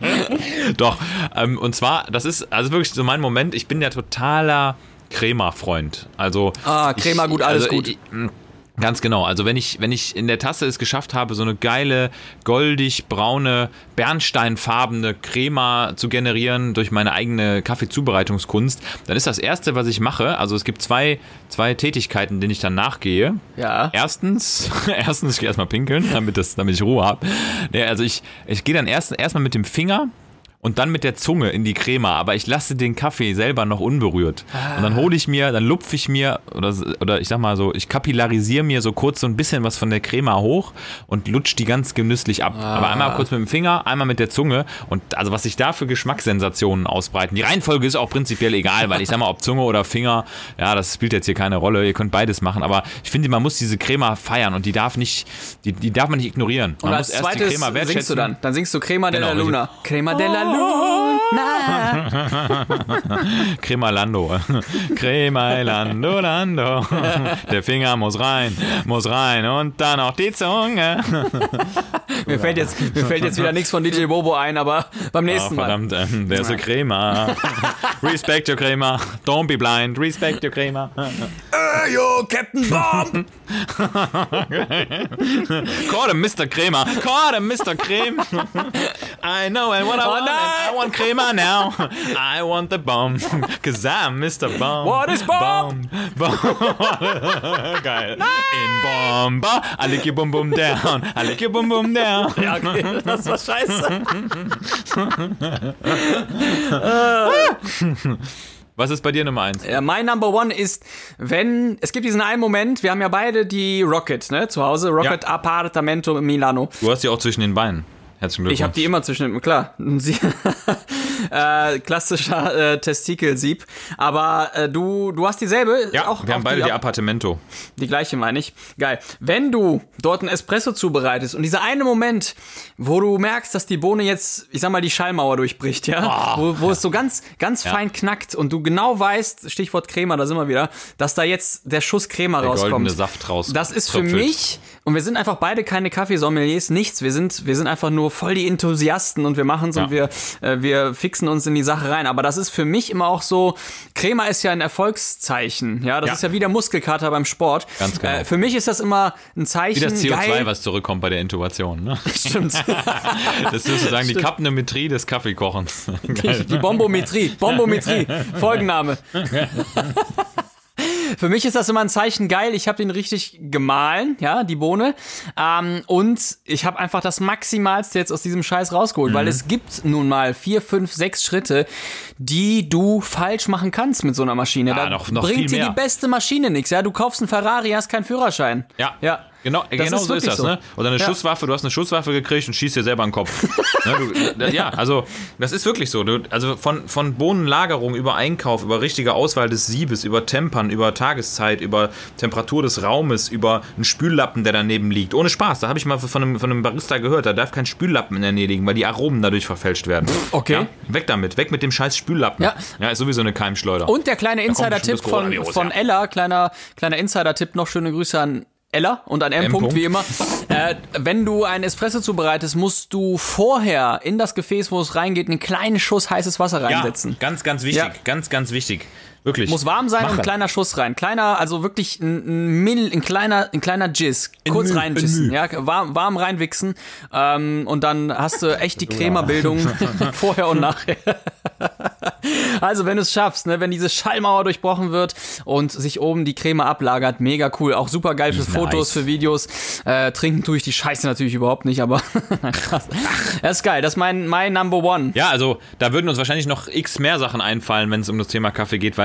Doch. Ähm, und zwar, das ist also wirklich so mein Moment. Ich bin der totaler Crema-Freund. Also Ah, Crema gut, alles gut. Ich, Ganz genau. Also wenn ich, wenn ich in der Tasse es geschafft habe, so eine geile, goldig-braune, bernsteinfarbene Crema zu generieren durch meine eigene Kaffeezubereitungskunst, dann ist das Erste, was ich mache, also es gibt zwei, zwei Tätigkeiten, denen ich dann nachgehe. Ja. Erstens, erstens, ich gehe erstmal pinkeln, damit, das, damit ich Ruhe habe. Nee, also ich, ich gehe dann erst erstmal mit dem Finger und dann mit der Zunge in die Crema, aber ich lasse den Kaffee selber noch unberührt. Und dann hole ich mir, dann lupfe ich mir, oder, oder ich sag mal so, ich kapillarisiere mir so kurz so ein bisschen was von der Crema hoch und lutsch die ganz genüsslich ab. Aber einmal kurz mit dem Finger, einmal mit der Zunge. Und also was sich da für Geschmackssensationen ausbreiten. Die Reihenfolge ist auch prinzipiell egal, weil ich sag mal, ob Zunge oder Finger, ja, das spielt jetzt hier keine Rolle. Ihr könnt beides machen. Aber ich finde, man muss diese Crema feiern und die darf nicht, die, die darf man nicht ignorieren. Man Und muss als zweites singst du dann. Dann singst du Crema Genau, della Luna. Crema della Luna. Crema Lando. Crema Lando, Lando. Der Finger muss rein, muss rein und dann auch die Zunge. Mir fällt, jetzt, mir fällt jetzt wieder nichts von DJ Bobo ein, aber beim Oh, nächsten Mal. verdammt, ähm, der ist so Crema. Respect your Crema. Don't be blind. Respect your Crema. Hey, yo, Captain Bomb! Call him Mr. Crema. Call him Mr. Creme. I know and what I Oh, want. I want Crema now. I want the bomb. Cause I'm Mr. Bomb. What is bomb? Bomb. Geil. In Bomba. I lick your bum bum down. I lick your bum bum down. Ja, okay, das war scheiße. Was ist bei dir Nummer eins? Ja, mein Number One ist, wenn, es gibt diesen einen Moment, wir haben ja beide die Rocket, ne, zu Hause, Rocket Ja. Appartamento Milano. Du hast die auch zwischen den Beinen. Herzlichen Glückwunsch. Ich habe die immer zwischen, klar. Äh, klassischer äh, Testikelsieb. Aber äh, du, du hast dieselbe. Ja, auch, wir haben auch beide die die, Appartamento. die gleiche, meine ich. Geil. Wenn du dort einen Espresso zubereitest und dieser eine Moment, wo du merkst, dass die Bohne jetzt, ich sag mal, die Schallmauer durchbricht, ja, wo, wo es so ganz, ganz fein knackt und du genau weißt, Stichwort Crema, da sind wir wieder, dass da jetzt der Schuss Crema Der rauskommt. goldene Saft raus. Das ist für mich, und wir sind einfach beide keine Kaffeesommeliers, nichts. Wir sind, wir sind einfach nur voll die Enthusiasten und wir machen's Ja. und wir, äh, wir fixen uns in die Sache rein. Aber das ist für mich immer auch so, Crema ist ja ein Erfolgszeichen. Ja, das Ja. ist ja wie der Muskelkater beim Sport. Ganz genau. Äh, für mich ist das immer ein Zeichen. Wie das CO2, geil. was zurückkommt bei der Intubation. Ne? Stimmt. Das ist sozusagen die Kapnometrie des Kaffeekochens. Die, die Bombometrie. Bombometrie. Folgenname. Für mich ist das immer ein Zeichen geil. Ich habe den richtig gemahlen, ja, die Bohne. Ähm, und ich habe einfach das Maximalste jetzt aus diesem Scheiß rausgeholt, Mhm. weil es gibt nun mal vier, fünf, sechs Schritte, die du falsch machen kannst mit so einer Maschine. da noch- noch bringt dir die beste Maschine nichts. Ja, du kaufst einen Ferrari, hast keinen Führerschein. Ja. ja. Genau, Das genau ist so ist das, so. ne? Oder eine Ja. Schusswaffe, du hast eine Schusswaffe gekriegt und schießt dir selber in den Kopf. ne, du, ja, also das ist wirklich so. Du, also von, von Bohnenlagerung über Einkauf, über richtige Auswahl des Siebes, über Tempern, über Tageszeit, über Temperatur des Raumes, über einen Spüllappen, der daneben liegt. Ohne Spaß, da habe ich mal von einem, von einem Barista gehört, da darf kein Spüllappen in der Nähe liegen, weil die Aromen dadurch verfälscht werden. Okay. Ja? Weg damit, weg mit dem scheiß Spüllappen. Ja. ja ist sowieso eine Keimschleuder. Und der kleine Insider-Tipp von, von. Ella, kleiner, kleiner Insider-Tipp, noch schöne Grüße an Ella und an M. M. Punkt, wie immer. äh, wenn du einen Espresso zubereitest, musst du vorher in das Gefäß, wo es reingeht, einen kleinen Schuss heißes Wasser ja, reinsetzen. ganz, ganz wichtig, Ja. ganz, ganz wichtig. Wirklich. Muss warm sein und Machen. ein kleiner Schuss rein. Kleiner, also wirklich ein, ein Mill, ein kleiner, ein kleiner Jizz. Kurz reinjissen, ja, warm, warm reinwichsen. Ähm, und dann hast du echt die Cremabildung vorher und nachher. Also, wenn du es schaffst, ne, wenn diese Schallmauer durchbrochen wird und sich oben die Creme ablagert, mega cool. Auch super geil für Nice. Fotos, für Videos. Äh, trinken tue ich die Scheiße natürlich überhaupt nicht, aber krass. Das ist geil. Das ist mein, mein Number One. Ja, also da würden uns wahrscheinlich noch x mehr Sachen einfallen, wenn es um das Thema Kaffee geht,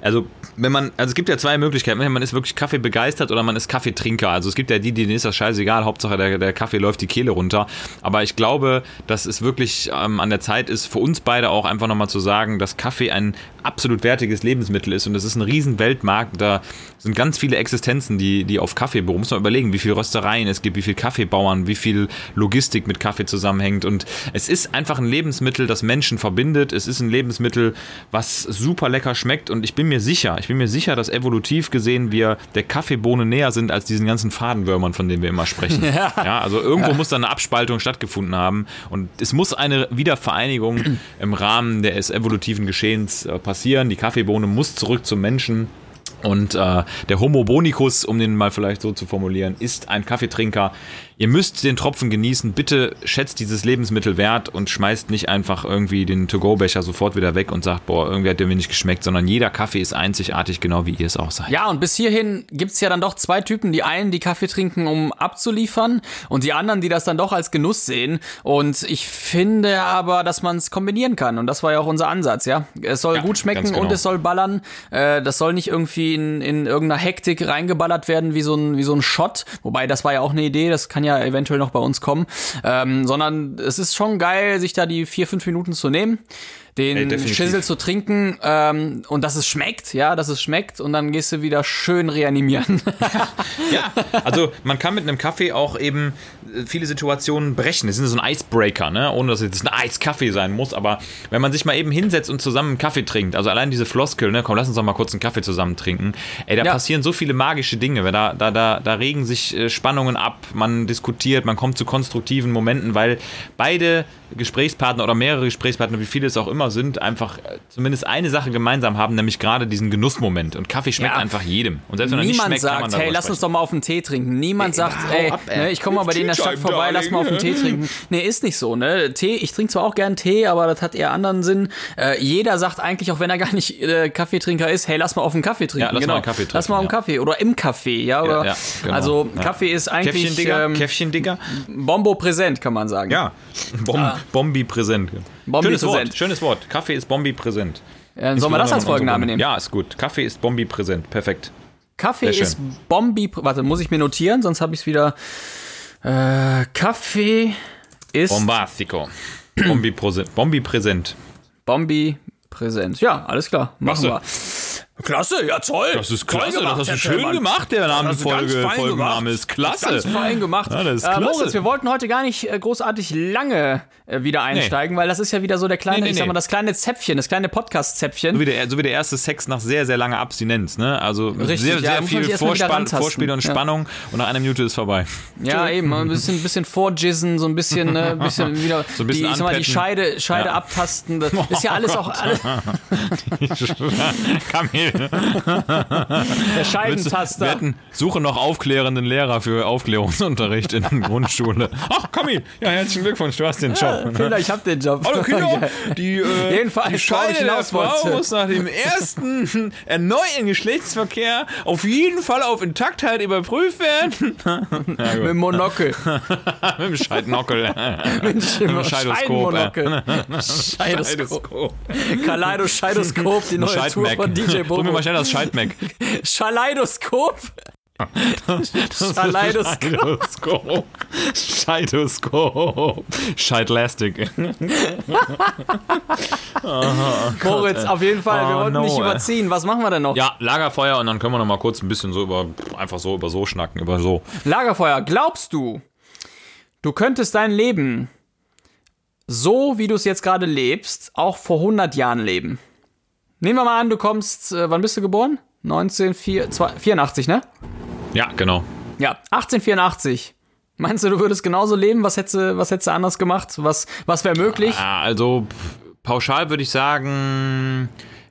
also, wenn man, also es gibt ja zwei Möglichkeiten. Man ist wirklich Kaffee begeistert oder man ist Kaffeetrinker. Also es gibt ja die, denen ist das scheißegal, Hauptsache der, der Kaffee läuft die Kehle runter. Aber ich glaube, dass es wirklich ähm, an der Zeit ist, für uns beide auch einfach nochmal zu sagen, dass Kaffee ein absolut wertiges Lebensmittel ist und es ist ein riesen Weltmarkt. Da sind ganz viele Existenzen, die, die auf Kaffee beruhen. Muss man überlegen, wie viele Röstereien es gibt, wie viele Kaffeebauern, wie viel Logistik mit Kaffee zusammenhängt. Und es ist einfach ein Lebensmittel, das Menschen verbindet. Es ist ein Lebensmittel, was super lecker schmeckt. Und ich bin mir sicher, ich bin mir sicher, dass evolutiv gesehen wir der Kaffeebohne näher sind als diesen ganzen Fadenwürmern, von denen wir immer sprechen. Ja, also irgendwo muss da eine Abspaltung stattgefunden haben. Und es muss eine Wiedervereinigung im Rahmen des evolutiven Geschehens äh, passieren. Die Kaffeebohne muss zurück zum Menschen. Und äh, der Homo bonicus, um den mal vielleicht so zu formulieren, ist ein Kaffeetrinker. Ihr müsst den Tropfen genießen. Bitte schätzt dieses Lebensmittel wert und schmeißt nicht einfach irgendwie den To-Go-Becher sofort wieder weg und sagt, boah, irgendwie hat der mir nicht geschmeckt, sondern jeder Kaffee ist einzigartig, genau wie ihr es auch seid. Ja, und bis hierhin gibt's ja dann doch zwei Typen. Die einen, die Kaffee trinken, um abzuliefern, und die anderen, die das dann doch als Genuss sehen. Und ich finde aber, dass man es kombinieren kann. Und das war ja auch unser Ansatz, ja. Es soll Ja, gut schmecken genau. und es soll ballern. Äh, das soll nicht irgendwie in, in irgendeiner Hektik reingeballert werden wie so, ein, wie so ein Shot. Wobei, das war ja auch eine Idee, das kann ja eventuell noch bei uns kommen. Ähm, sondern es ist schon geil, sich da die vier, fünf Minuten zu nehmen. Den Ey. Schissel zu trinken ähm, und dass es schmeckt, ja, dass es schmeckt und dann gehst du wieder schön reanimieren. Ja, also man kann mit einem Kaffee auch eben äh, viele Situationen brechen. Es ist so ein Icebreaker, ne? ohne dass es jetzt ein Eiskaffee sein muss. Aber wenn man sich mal eben hinsetzt und zusammen einen Kaffee trinkt, also allein diese Floskel, ne? komm, lass uns doch mal kurz einen Kaffee zusammen trinken. Ey, da Ja. passieren so viele magische Dinge. weil Da, da, da, da regen sich äh, Spannungen ab, man diskutiert, man kommt zu konstruktiven Momenten, weil beide Gesprächspartner oder mehrere Gesprächspartner, wie viele es auch immer sind, einfach äh, zumindest eine Sache gemeinsam haben, nämlich gerade diesen Genussmoment. Und Kaffee schmeckt Ja. einfach jedem. Und selbst wenn er nicht Niemand schmeckt, kann man sagt, hey, lass uns doch mal auf einen Tee trinken. Niemand sagt, hau ey, ab, ey. ne, ich komme mal bei dir in der Stadt vorbei, lass mal auf einen Tee trinken. Nee, ist nicht so, ne? Tee, ich trinke zwar auch gern Tee, aber das hat eher anderen Sinn. Äh, jeder sagt eigentlich, auch wenn er gar nicht äh, Kaffeetrinker ist, hey, lass mal auf einen Kaffee trinken. Ja, lass genau. mal einen Kaffee Lass mal auf einen trinken, Kaffee oder im Café, ja, oder? ja, genau. Also Ja. Kaffee ist Käffchen, eigentlich Digga? ähm, Käffchen, Digga? Bombo präsent, kann man sagen. Ja. Bom Bombi präsent. Bombi schönes präsent. Wort, schönes Wort. Kaffee ist Bombi präsent. Äh, sollen wir das als Folgenname nehmen? Ja, ist gut. Kaffee ist Bombi präsent. Perfekt. Kaffee ist Bombi. Warte, muss ich mir notieren, sonst habe ich es wieder. Äh, Kaffee ist Bombastico. Bombi, präsent. Bombi präsent. Bombi präsent. Ja, alles klar. Machen Klasse. wir. Klasse, ja toll. Das ist Toll klasse, gemacht, das hast du schön Tillmann. gemacht, der fein Folgenname ist klasse. Ganz fein gemacht. Ja, das ist Äh, klasse. Moritz, wir wollten heute gar nicht äh, großartig lange äh, wieder einsteigen, weil das ist ja wieder so der kleine, Nee, nee, ich sag mal, nee. das kleine Zäpfchen, das kleine Podcast-Zäpfchen. So wie, der, so wie der erste Sex nach sehr, sehr langer Abstinenz, ne? Also Richtig, sehr, ja, sehr man viel Vorspann. Vorspiel und Ja. Spannung und nach einer Minute ist vorbei. Ja, eben, ein bisschen, bisschen vorjizzen, so ein bisschen, äh, ein bisschen wieder So ein bisschen die, ich sag mal, die. Scheide, Scheide Ja. abtasten. Das ist ja alles auch alles, Kamil, der wir Scheidentaster. hatten, suche noch aufklärenden Lehrer für Aufklärungsunterricht in der Grundschule. Ach, Kamil, ja, herzlichen Glückwunsch, du hast den Job. Fehler, ich hab den Job. Hallo Geil. die, äh, Jedenfalls, die Scheide der Frau muss nach dem ersten erneuten Geschlechtsverkehr auf jeden Fall auf Intaktheit überprüft werden. Mit dem Monokel. Mit dem Scheidnockel. Mit dem Scheidoskop. Scheidoskop. Kaleidoscheidoskop, die neue Tour von DJ Bring mir mal schnell das Scheidmac. Schleidoskop. Schleidoskop. Scheidoskop. Scheidlastic. Moritz, auf jeden Fall, wir Oh, wollten nicht überziehen. Was machen wir denn noch? Ja, Lagerfeuer und dann können wir noch mal kurz ein bisschen so über, einfach so über so schnacken, über so. Lagerfeuer, glaubst du, du könntest dein Leben so, wie du es jetzt gerade lebst, auch vor 100 Jahren leben? Nehmen wir mal an, du kommst, äh, wann bist du geboren? 1984, ne? Ja, genau. Ja, 1884. Meinst du, du würdest genauso leben? Was hättest du, was hättest du anders gemacht? Was, was wäre möglich? Ja, also pauschal würde ich sagen,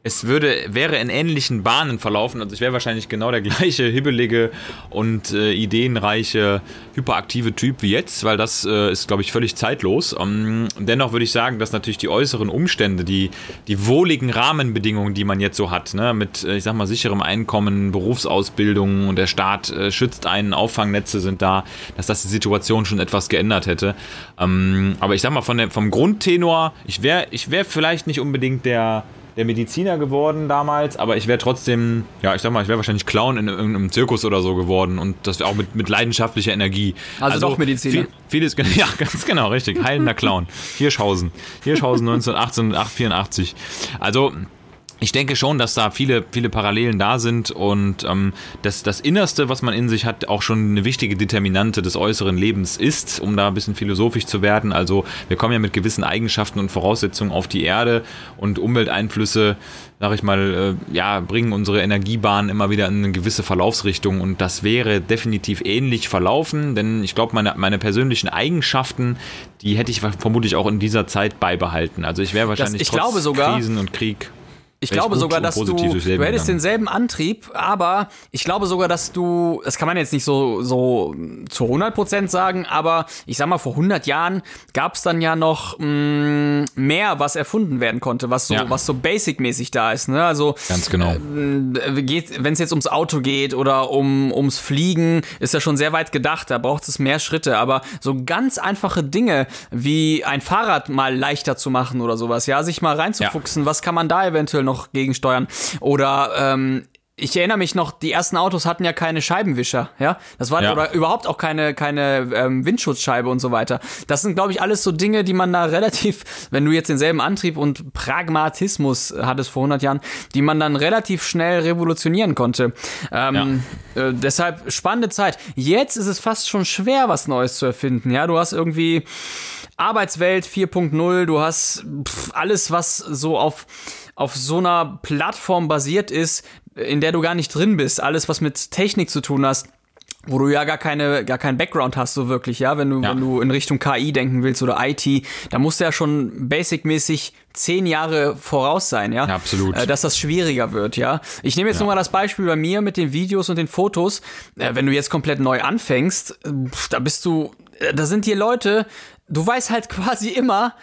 es würde, wäre in ähnlichen Bahnen verlaufen. Also ich wäre wahrscheinlich genau der gleiche hibbelige und äh, ideenreiche, hyperaktive Typ wie jetzt, weil das äh, ist, glaube ich, völlig zeitlos. Ähm, dennoch würde ich sagen, dass natürlich die äußeren Umstände, die, die wohligen Rahmenbedingungen, die man jetzt so hat, ne, mit, äh, ich sag mal, sicherem Einkommen, Berufsausbildung und der Staat äh, schützt einen, Auffangnetze sind da, dass das die Situation schon etwas geändert hätte. Ähm, aber ich sag mal, von der, vom Grundtenor, ich wäre ich wär vielleicht nicht unbedingt der, der Mediziner geworden damals, aber ich wäre trotzdem, ja, ich sag mal, ich wäre wahrscheinlich Clown in irgendeinem Zirkus oder so geworden und das wäre auch mit, mit leidenschaftlicher Energie. Also doch Mediziner. Viel, vieles, ja, ganz genau, richtig. Heilender Clown. Hirschhausen. Hirschhausen 1984. Also, ich denke schon, dass da viele, viele Parallelen da sind und ähm, dass das Innerste, was man in sich hat, auch schon eine wichtige Determinante des äußeren Lebens ist, um da ein bisschen philosophisch zu werden. Also wir kommen ja mit gewissen Eigenschaften und Voraussetzungen auf die Erde und Umwelteinflüsse, sag ich mal, äh, ja, bringen unsere Energiebahn immer wieder in eine gewisse Verlaufsrichtung und das wäre definitiv ähnlich verlaufen, denn ich glaube, meine, meine persönlichen Eigenschaften, die hätte ich vermutlich auch in dieser Zeit beibehalten. Also ich wäre wahrscheinlich ich trotz glaube sogar- Krisen und Krieg Ich glaube sogar, dass du, du hättest denselben Antrieb, aber ich glaube sogar, dass du, das kann man jetzt nicht so, so zu 100% sagen, aber ich sag mal, vor 100 Jahren gab es dann ja noch mh, mehr, was erfunden werden konnte, was so, Ja. was so basic-mäßig da ist. Ne? Also Ganz genau. wenn es jetzt ums Auto geht oder um, ums Fliegen, ist ja schon sehr weit gedacht, da braucht es mehr Schritte, aber so ganz einfache Dinge wie ein Fahrrad mal leichter zu machen oder sowas, ja, sich mal reinzufuchsen, was kann man da eventuell noch gegensteuern oder ähm, ich erinnere mich noch, die ersten Autos hatten ja keine Scheibenwischer, ja. Das war Ja. oder überhaupt auch keine keine ähm, Windschutzscheibe und so weiter. Das sind, glaube ich, alles so Dinge, die man da relativ, wenn du jetzt denselben Antrieb und Pragmatismus hattest vor 100 Jahren, die man dann relativ schnell revolutionieren konnte. Ähm, äh, deshalb spannende Zeit. Jetzt ist es fast schon schwer, was Neues zu erfinden. Ja, du hast irgendwie Arbeitswelt 4.0, du hast pff, alles, was so auf, auf so einer Plattform basiert ist, in der du gar nicht drin bist, alles, was mit Technik zu tun hast, wo du ja gar keine, gar keinen Background hast, so wirklich, ja, wenn du, Ja. wenn du in Richtung KI denken willst oder IT, da musst du ja schon basic-mäßig zehn Jahre voraus sein, ja. Ja, absolut. Äh, dass das schwieriger wird, ja. Ich nehme jetzt nur mal das Beispiel bei mir mit den Videos und den Fotos. Äh, wenn du jetzt komplett neu anfängst, äh, da bist du, da sind hier Leute, du weißt halt quasi immer,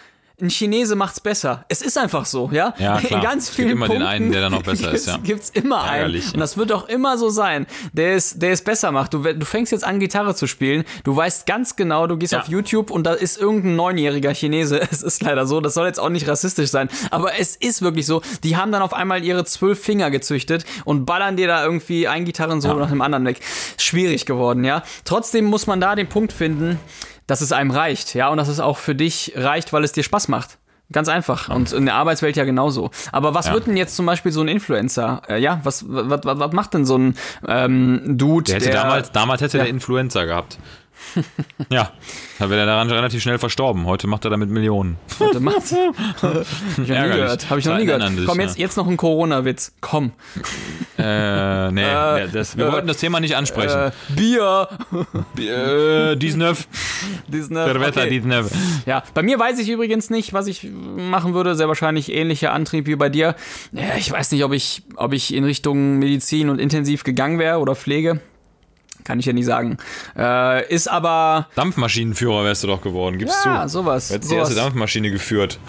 ein Chinese macht's besser. Es ist einfach so, ja. Ja, klar. In ganz Es gibt vielen immer den Punkten einen, der da noch besser ist, ja. Gibt's immer einen. Ärgerlich. Und das wird auch immer so sein, der es, der es besser macht. Du, du fängst jetzt an, Gitarre zu spielen. Du weißt ganz genau, du gehst Ja. auf YouTube und da ist irgendein neunjähriger Chinese. Es ist leider so. Das soll jetzt auch nicht rassistisch sein. Aber es ist wirklich so. Die haben dann auf einmal ihre zwölf Finger gezüchtet und ballern dir da irgendwie ein Gitarrensolo nach dem anderen weg. Schwierig geworden, ja. Trotzdem muss man da den Punkt finden, dass es einem reicht, ja. Und dass es auch für dich reicht, weil es dir Spaß macht. Ganz einfach. Und in der Arbeitswelt ja genauso. Aber was Ja. wird denn jetzt zum Beispiel so ein Influencer? Äh, ja, was, was, was, was macht denn so ein ähm, Dude, Der hätte damals, damals hätte der Influenza gehabt. ja, da wäre er daran relativ schnell verstorben. Heute macht er damit Millionen. Warte, macht's. Hab ich noch nie gehört. Habe ich noch nie gehört. Komm, jetzt, jetzt noch ein Corona-Witz. Komm. Äh, nee, nee, das, wir äh, wollten das Thema nicht ansprechen. Äh, Bier. Äh, dies neuf. Diesen, Der Wetter, okay. dies neuf. Ja, bei mir weiß ich übrigens nicht, was ich machen würde. Sehr wahrscheinlich ähnlicher Antrieb wie bei dir. Ja, ich weiß nicht, ob ich, ob ich in Richtung Medizin und intensiv gegangen wäre oder Pflege. Kann ich ja nicht sagen. Äh, ist aber. Dampfmaschinenführer wärst du doch geworden, gibst Ja, du. sowas. Du hättest die erste sowas. Dampfmaschine geführt.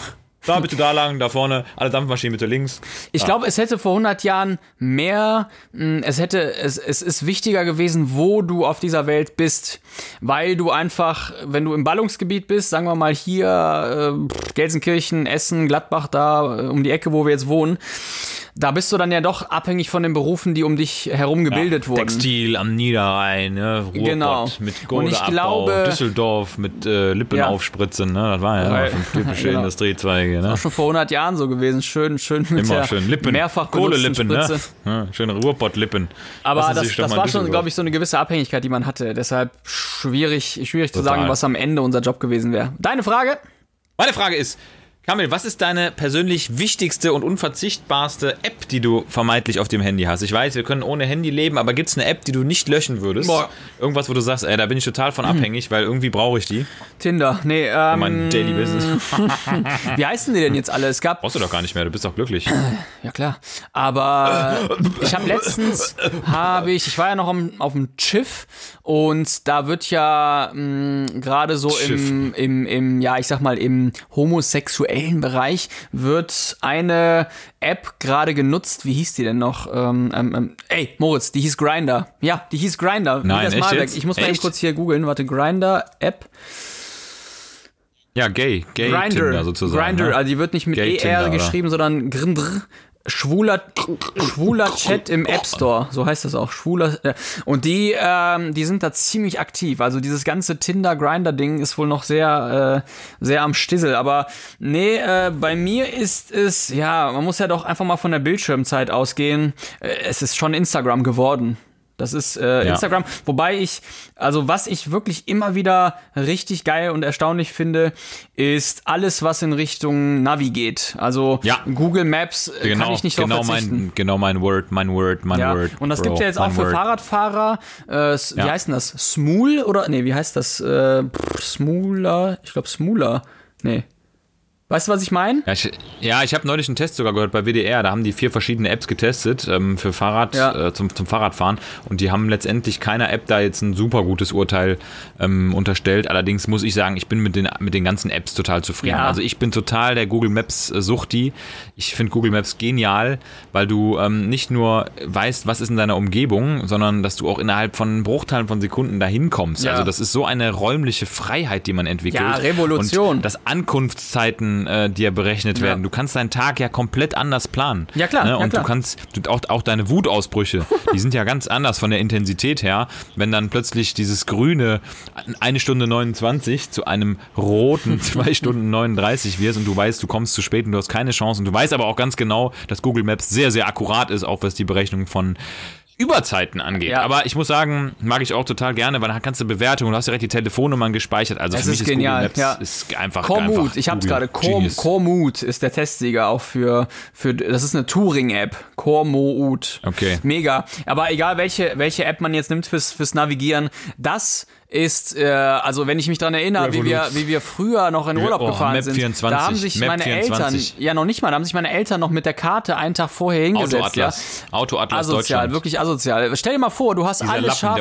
Da bitte da lang, da vorne, alle Dampfmaschinen bitte links. Ich glaube, es hätte vor 100 Jahren mehr, mh, es hätte, es, es ist wichtiger gewesen, wo du auf dieser Welt bist, weil du einfach, wenn du im Ballungsgebiet bist, sagen wir mal hier, äh, Gelsenkirchen, Essen, Gladbach, da äh, um die Ecke, wo wir jetzt wohnen, da bist du dann ja doch abhängig von den Berufen, die um dich herum gebildet wurden. Textil am Niederrhein, ne? Ruhrpott Genau. mit Und ich Kohleabbau, glaube- Düsseldorf mit äh, Lippen Ja. aufspritzen, ne? Das war ja immer fünf typische Genau. Industriezweige, ne? Auch schon vor 100 Jahren so gewesen, schön, schön mit Immer der schön Lippen, mehrfach Kohlelippen, ne? Ja, schöne Ruhrpottlippen. Aber Lassen das, das war schon, glaube ich, so eine gewisse Abhängigkeit, die man hatte. Deshalb schwierig, schwierig zu Total. sagen, was am Ende unser Job gewesen wäre. Deine Frage? Meine Frage ist, Kamil, was ist deine persönlich wichtigste und unverzichtbarste App, die du vermeintlich auf dem Handy hast? Ich weiß, wir können ohne Handy leben, aber gibt es eine App, die du nicht löschen würdest? Boah. Irgendwas, wo du sagst, ey, da bin ich total von abhängig, weil irgendwie brauche ich die. Tinder. Nee, ähm, Mein Daily Business. wie heißen die denn jetzt alle? Es gab, Brauchst du doch gar nicht mehr, du bist doch glücklich. ja klar, aber ich habe letztens, habe ich, ich war ja noch auf dem Schiff und da wird ja mh, gerade so im, im, im, ja, ich sag mal, im homosexuellen Bereich wird eine App gerade genutzt. Wie hieß die denn noch? Ähm, ähm, ähm, ey, Moritz, die hieß Grinder. Ja, die hieß Grinder. Nein, echt jetzt? Ich muss mal eben kurz hier googeln. Warte, Grinder App. Ja, gay, gay Grinder, Tinder sozusagen. Grinder, ne? also die wird nicht mit Gay Tinder, ER oder? geschrieben, sondern Grindr. Schwuler, schwuler Chat im App Store, so heißt das auch. Schwuler. Äh, und die, ähm, die sind da ziemlich aktiv. Also dieses ganze Tinder-Grinder-Ding ist wohl noch sehr, äh, sehr am Stissel. Aber nee, äh, bei mir ist es, ja, man muss ja doch einfach mal von der Bildschirmzeit ausgehen. Äh, es ist schon Instagram geworden. Das ist äh, Ja. Instagram. Wobei ich, also was ich wirklich immer wieder richtig geil und erstaunlich finde, ist alles, was in Richtung Navi geht. Also Ja. Google Maps äh, Genau, kann ich nicht genau mein, genau mein Word, mein Word, mein ja. Word. Und das Bro, gibt's ja jetzt auch für Word. Fahrradfahrer. Äh, Wie heißt denn das? Smool oder? Nee, wie heißt das? Äh, Smooler? Ich glaube Smooler. Nee. Weißt du, was ich meine? Ja, ich, ja, ich habe neulich einen Test sogar gehört bei WDR. Da haben die vier verschiedene Apps getestet ähm, für Fahrrad, Ja. äh, zum, zum Fahrradfahren. Und die haben letztendlich keiner App da jetzt ein super gutes Urteil ähm, unterstellt. Allerdings muss ich sagen, ich bin mit den, mit den ganzen Apps total zufrieden. Ja. Also ich bin total der Google Maps äh, Suchti. Ich finde Google Maps genial, weil du ähm, nicht nur weißt, was ist in deiner Umgebung, sondern dass du auch innerhalb von Bruchteilen von Sekunden dahin kommst. Ja. Also das ist so eine räumliche Freiheit, die man entwickelt. Ja, Revolution. Und dass Ankunftszeiten äh, dir berechnet werden. Du kannst deinen Tag ja komplett anders planen. Ja, klar, Ne? ja, Und klar. du kannst du, auch, auch deine Wutausbrüche, die sind ja ganz anders von der Intensität her, wenn dann plötzlich dieses grüne eine Stunde 29 zu einem roten zwei Stunden 39 wirst und du weißt, du kommst zu spät und du hast keine Chance. Und du weißt aber auch ganz genau, dass Google Maps sehr, sehr akkurat ist, auch was die Berechnung von Überzeiten angeht. Ja. Aber ich muss sagen, mag ich auch total gerne, weil dann kannst du Bewertungen, du hast direkt die Telefonnummern gespeichert. Also Es für mich ist ist genial, Google Maps ja. ist einfach Kormut, einfach ich hab's Google gerade. Kormut ist der Testsieger auch für, für das ist eine Touring-App. Kormoot. Okay. Mega. Aber egal welche, welche App man jetzt nimmt fürs, fürs Navigieren, das ist, äh, also wenn ich mich dran erinnere, wie wir, wie wir früher noch in Urlaub Oh, gefahren Map sind, 24, da haben sich Map meine 24. Eltern, ja noch nicht mal, da haben sich meine Eltern noch mit der Karte einen Tag vorher hingesetzt. Ja. Autoatlas. Autoatlas Asozial, Deutschland. wirklich asozial. Stell dir mal vor, du hast Dieser alle Lappen, Schafe.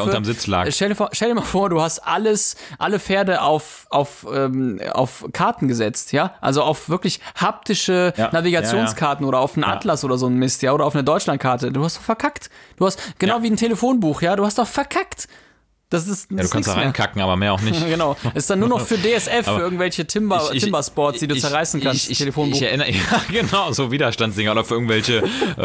Stell dir, vor, stell dir mal vor, du hast alles, alle Pferde auf, auf, ähm, auf Karten gesetzt, ja? Also auf wirklich haptische Ja, Navigationskarten oder auf einen Atlas oder so ein Mist, ja? Oder auf eine Deutschlandkarte. Du hast doch verkackt. Du hast, genau Ja. wie ein Telefonbuch, ja? Du hast doch verkackt. Das ist Ja, du kannst da reinkacken, aber mehr auch nicht. Genau. Ist dann nur noch für DSF, für irgendwelche Timber, Ich- ich- Timber-Sports, die du ich- zerreißen kannst. Ich, Telefonbuch. ich erinnere, ja, genau, so Widerstandsdinger oder für irgendwelche äh,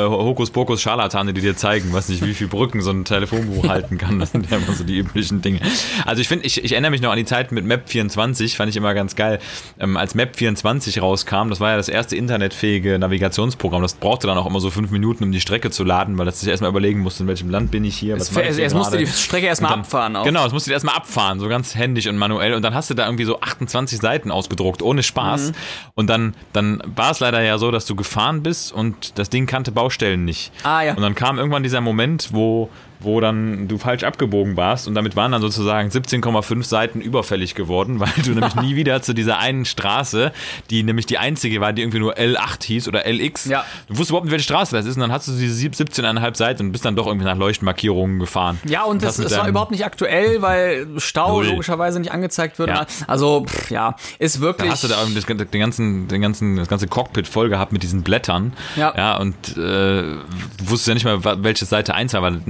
Hokuspokus-Scharlatane, die dir zeigen, weiß nicht, wie viel Brücken so ein Telefonbuch halten kann. Das sind ja immer so die üblichen Dinge. Also ich finde, ich, ich erinnere mich noch an die Zeit mit Map24, fand ich immer ganz geil. Ähm, als Map24 rauskam, das war ja das erste internetfähige Navigationsprogramm. Das brauchte dann auch immer so fünf Minuten, um die Strecke zu laden, weil das sich erstmal überlegen musste, in welchem Land bin ich hier. Was Es- es- musste die Strecke erstmal Und dann- abfahren auch. Genau, es musste erstmal abfahren, so ganz händisch und manuell. Und dann hast du da irgendwie so 28 Seiten ausgedruckt, ohne Spaß. Mhm. Und dann, dann war es leider ja so, dass du gefahren bist und das Ding kannte Baustellen nicht. Ah, ja. Und dann kam irgendwann dieser Moment, wo wo dann du falsch abgebogen warst und damit waren dann sozusagen 17,5 Seiten überfällig geworden, weil du nämlich nie wieder zu dieser einen Straße, die nämlich die einzige war, die irgendwie nur L8 hieß oder LX. Ja. Du wusstest überhaupt nicht, welche Straße das ist und dann hast du diese sieb- 17,5 Seiten und bist dann doch irgendwie nach Leuchtmarkierungen gefahren. Ja, und das, mit es war überhaupt nicht aktuell, weil Stau Null. logischerweise nicht angezeigt wird. Ja. Also, pff, ja, ist wirklich. Da hast du da das, den ganzen, den ganzen, das ganze Cockpit voll gehabt mit diesen Blättern. Ja. ja und äh, wusstest ja nicht mal, welche Seite 1 war, weil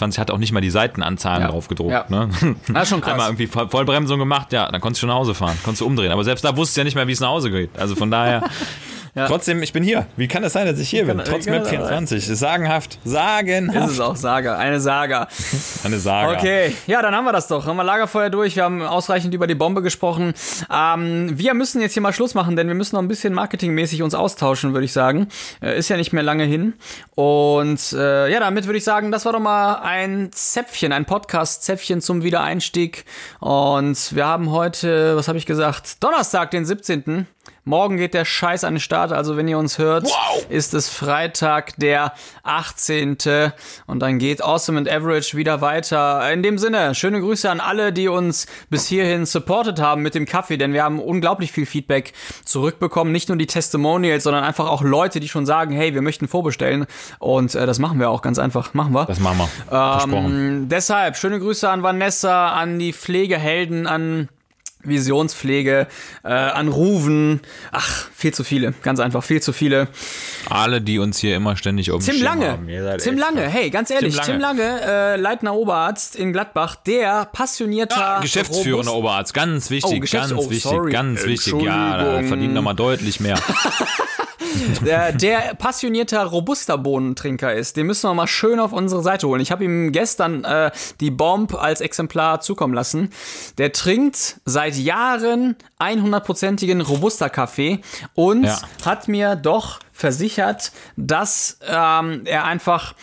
Map24 hat auch nicht mal die Seitenanzahlen Ja. drauf gedruckt. Ja. Ne? Das ist schon krass. Einmal irgendwie Voll- Vollbremsung gemacht, ja, dann konntest du schon nach Hause fahren, konntest du umdrehen. Aber selbst da wusstest du ja nicht mehr, wie es nach Hause geht. Also von daher. Trotzdem, ich bin hier. Wie kann es sein, dass ich hier bin? kann- Trotz wie das Map24. Ist sagenhaft. ist Sagenhaft. es auch Saga, eine Saga. Eine Sage. Okay, ja, dann haben wir das doch. Haben wir Lagerfeuer durch, wir haben ausreichend über die Bombe gesprochen. Ähm, wir müssen jetzt hier mal Schluss machen, denn wir müssen noch ein bisschen marketingmäßig uns austauschen, würde ich sagen. Äh, ist ja nicht mehr lange hin. Und äh, ja, damit würde ich sagen, das war doch mal ein Zäpfchen, ein Podcast-Zäpfchen zum Wiedereinstieg. Und wir haben heute, was habe ich gesagt, Donnerstag, den 17. Morgen geht der Scheiß an den Start, also wenn ihr uns hört, Wow. ist es Freitag, der 18. Und dann geht Awesome and Average wieder weiter. In dem Sinne, schöne Grüße an alle, die uns bis hierhin supportet haben mit dem Kaffee, denn wir haben unglaublich viel Feedback zurückbekommen. Nicht nur die Testimonials, sondern einfach auch Leute, die schon sagen, hey, wir möchten vorbestellen. Und äh, das machen wir auch ganz einfach. Machen wir. Das machen wir. Ähm, deshalb, schöne Grüße an Vanessa, an die Pflegehelden, an Visionspflege, äh, an Ruven. Ach, viel zu viele. Ganz einfach, viel zu viele. Alle, die uns hier immer ständig um Tim Lange. Tim Lange, hey, ganz ehrlich, Tim Tim Lange. Lange, äh, Leitner Oberarzt in Gladbach, der passionierter Geschäftsführender robust- Oberarzt, ganz wichtig, Oh, ganz oh, wichtig, sorry. ganz wichtig. Ja, verdient nochmal deutlich mehr. der, der passionierter Robusta-Bohnentrinker ist. Den müssen wir mal schön auf unsere Seite holen. Ich habe ihm gestern äh, die Bomb als Exemplar zukommen lassen. Der trinkt seit Jahren 100%igen Robusta-Kaffee und Ja. hat mir doch versichert, dass ähm, er einfach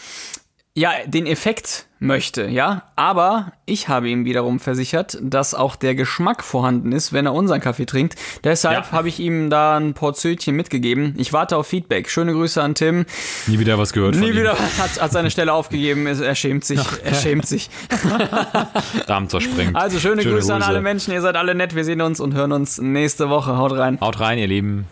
ja, den Effekt möchte, ja. Aber ich habe ihm wiederum versichert, dass auch der Geschmack vorhanden ist, wenn er unseren Kaffee trinkt. Deshalb Ja. habe ich ihm da ein Portionchen mitgegeben. Ich warte auf Feedback. Schöne Grüße an Tim. Nie wieder was gehört Nie wieder hat, hat seine Stelle aufgegeben. Er schämt sich. Er schämt sich. Darm zersprengt. Also schöne, Grüße, an alle Menschen. Ihr seid alle nett. Wir sehen uns und hören uns nächste Woche. Haut rein. Haut rein, ihr Lieben.